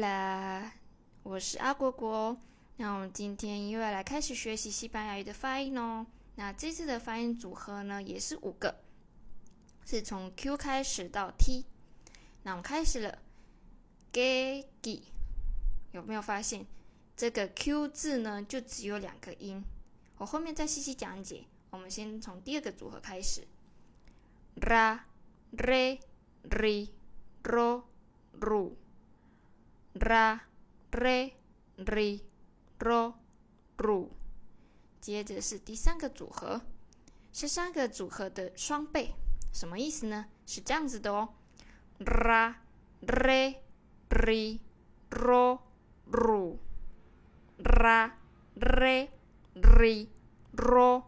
啦，我是阿果果。那我们今天又要来开始学习西班牙语的发音哦。那这次的发音组合呢，也是五个，是从 Q 开始到 T。那我们开始了，ge gi，有没有发现这个 Q 字呢，就只有两个音？我后面再细细讲解。我们先从第二个组合开始，ra re ri ro ru。Ra re ri ro ru，接着是第三个组合，是三个组合的双倍，什么意思呢？是这样子的哦，ra re ri ro ru，ra re ri ro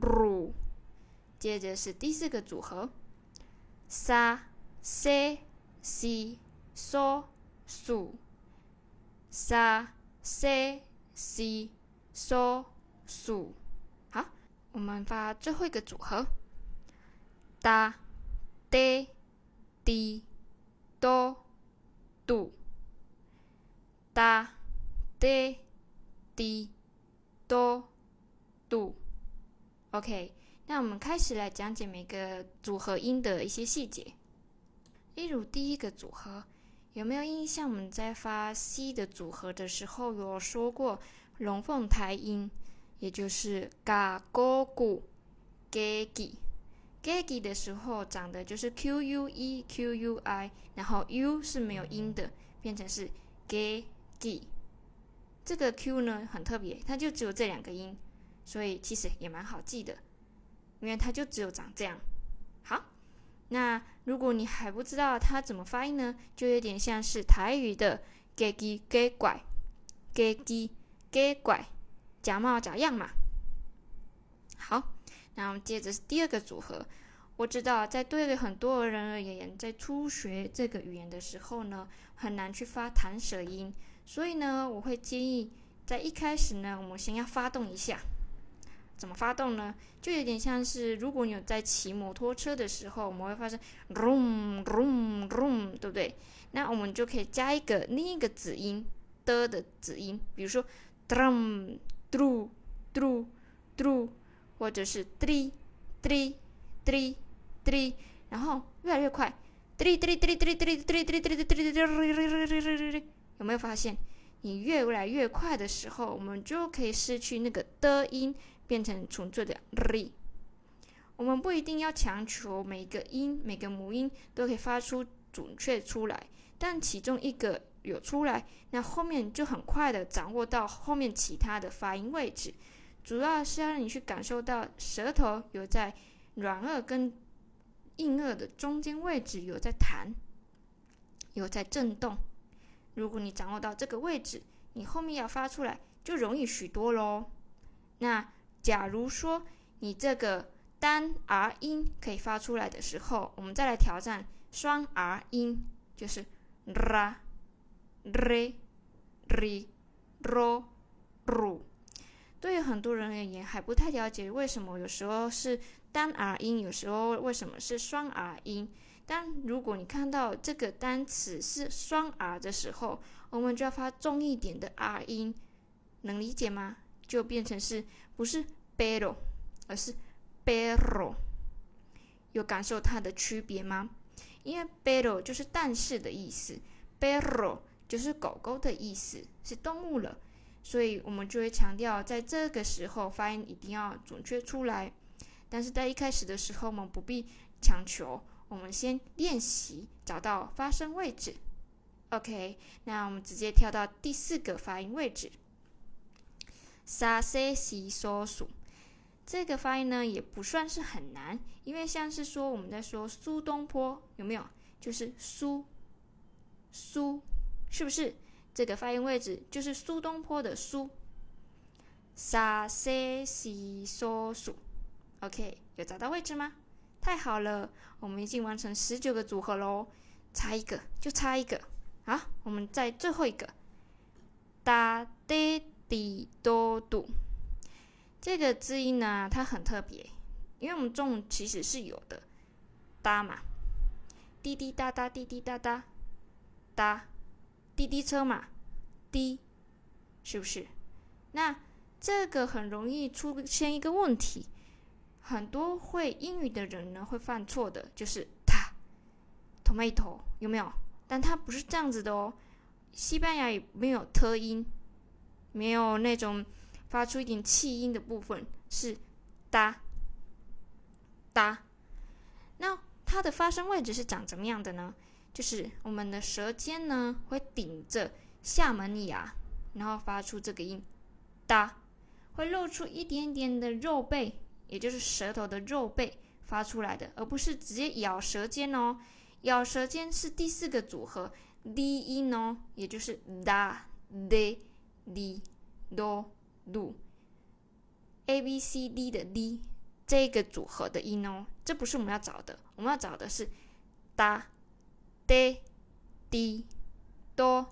ru，接着是第四个组合，sa se si so su。Sa se si so su，好，我们发最后一个组合：da de di do do da de di do do。OK，那我们开始来讲解每个组合音的一些细节。例如第一个组合。有没有印象？我们在发 C 的组合的时候有说过龙凤胎音，也就是嘎咕咕 g g g g 的时候长的就是 q u e q u i，然后 u 是没有音的，变成是 g g。这个 q 呢很特别，它就只有这两个音，所以其实也蛮好记的，因为它就只有长这样。好。那如果你还不知道它怎么发音呢，就有点像是台语的“给鸡给拐”，“给鸡给拐”，假冒假样嘛。好，那我们接着是第二个组合。我知道在对于很多人而言，在初学这个语言的时候呢，很难去发弹舌音，所以呢，我会建议在一开始呢，我们先要发动一下。怎么发动呢？就有点像是，如果你有在骑摩托车的时候，我们会发生 rum rum rum，对不对？那我们就可以加一个另一个子音的的子音，比如说 drum dru dru dru，或者是 dri dri dri dri，然后越来越快，dri dri dri dri dri dri dri dri dri dri，有没有发现？你越来越快的时候，我们就可以失去那个的音。变成纯粹的 r，我们不一定要强求每个音、每个母音都可以发出准确出来，但其中一个有出来，那后面就很快的掌握到后面其他的发音位置。主要是要让你去感受到舌头有在软腭跟硬腭的中间位置有在弹，有在震动。如果你掌握到这个位置，你后面要发出来就容易许多喽。那假如说你这个单 R 音可以发出来的时候，我们再来挑战双 R 音，就是 ra、re、ri、ro、ru。对于很多人而言，还不太了解为什么有时候是单 R 音，有时候为什么是双 R 音。但如果你看到这个单词是双 R 的时候，我们就要发重一点的 R 音，能理解吗？就变成是不是？pero，而是 pero，有感受它的区别吗？因为 pero 就是但是的意思，pero 就是狗狗的意思，是动物了，所以我们就会强调在这个时候发音一定要准确出来。但是在一开始的时候，我们不必强求，我们先练习找到发声位置。OK，那我们直接跳到第四个发音位置，sa se si so su。这个发音呢也不算是很难，因为像是说我们在说苏东坡有没有？就是苏苏，是不是？这个发音位置就是苏东坡的苏。沙西西嗦苏，OK，有找到位置吗？太好了，我们已经完成十九个组合喽，差一个就差一个。好，我们在最后一个，哒滴滴度。这个字音呢，它很特别，因为我们中文其实是有的，哒嘛，滴滴答答，滴滴答答，哒滴滴车嘛，滴，是不是？那这个很容易出现一个问题，很多会英语的人呢会犯错的，就是它，tomato 有没有？但它不是这样子的哦。西班牙语没有特音，没有那种发出一点气音的部分，是哒哒。那它的发声位置是长怎么样的呢？就是我们的舌尖呢会顶着下门牙，然后发出这个音哒，会露出一点点的肉背，也就是舌头的肉背发出来的，而不是直接咬舌尖哦。咬舌尖是第四个组合。d 音哦，也就是 da de di do do，a b c d 的 d 这个组合的音哦，这不是我们要找的，我们要找的是 da de di do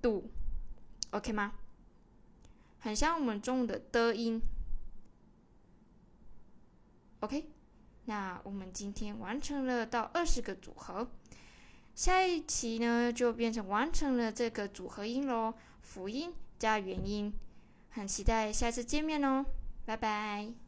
do，OK 吗？很像我们中文的的音，OK。那我们今天完成了到二十个组合。下一期呢，就变成完成了这个组合音喽，辅音加元音，很期待下次见面哦，拜拜。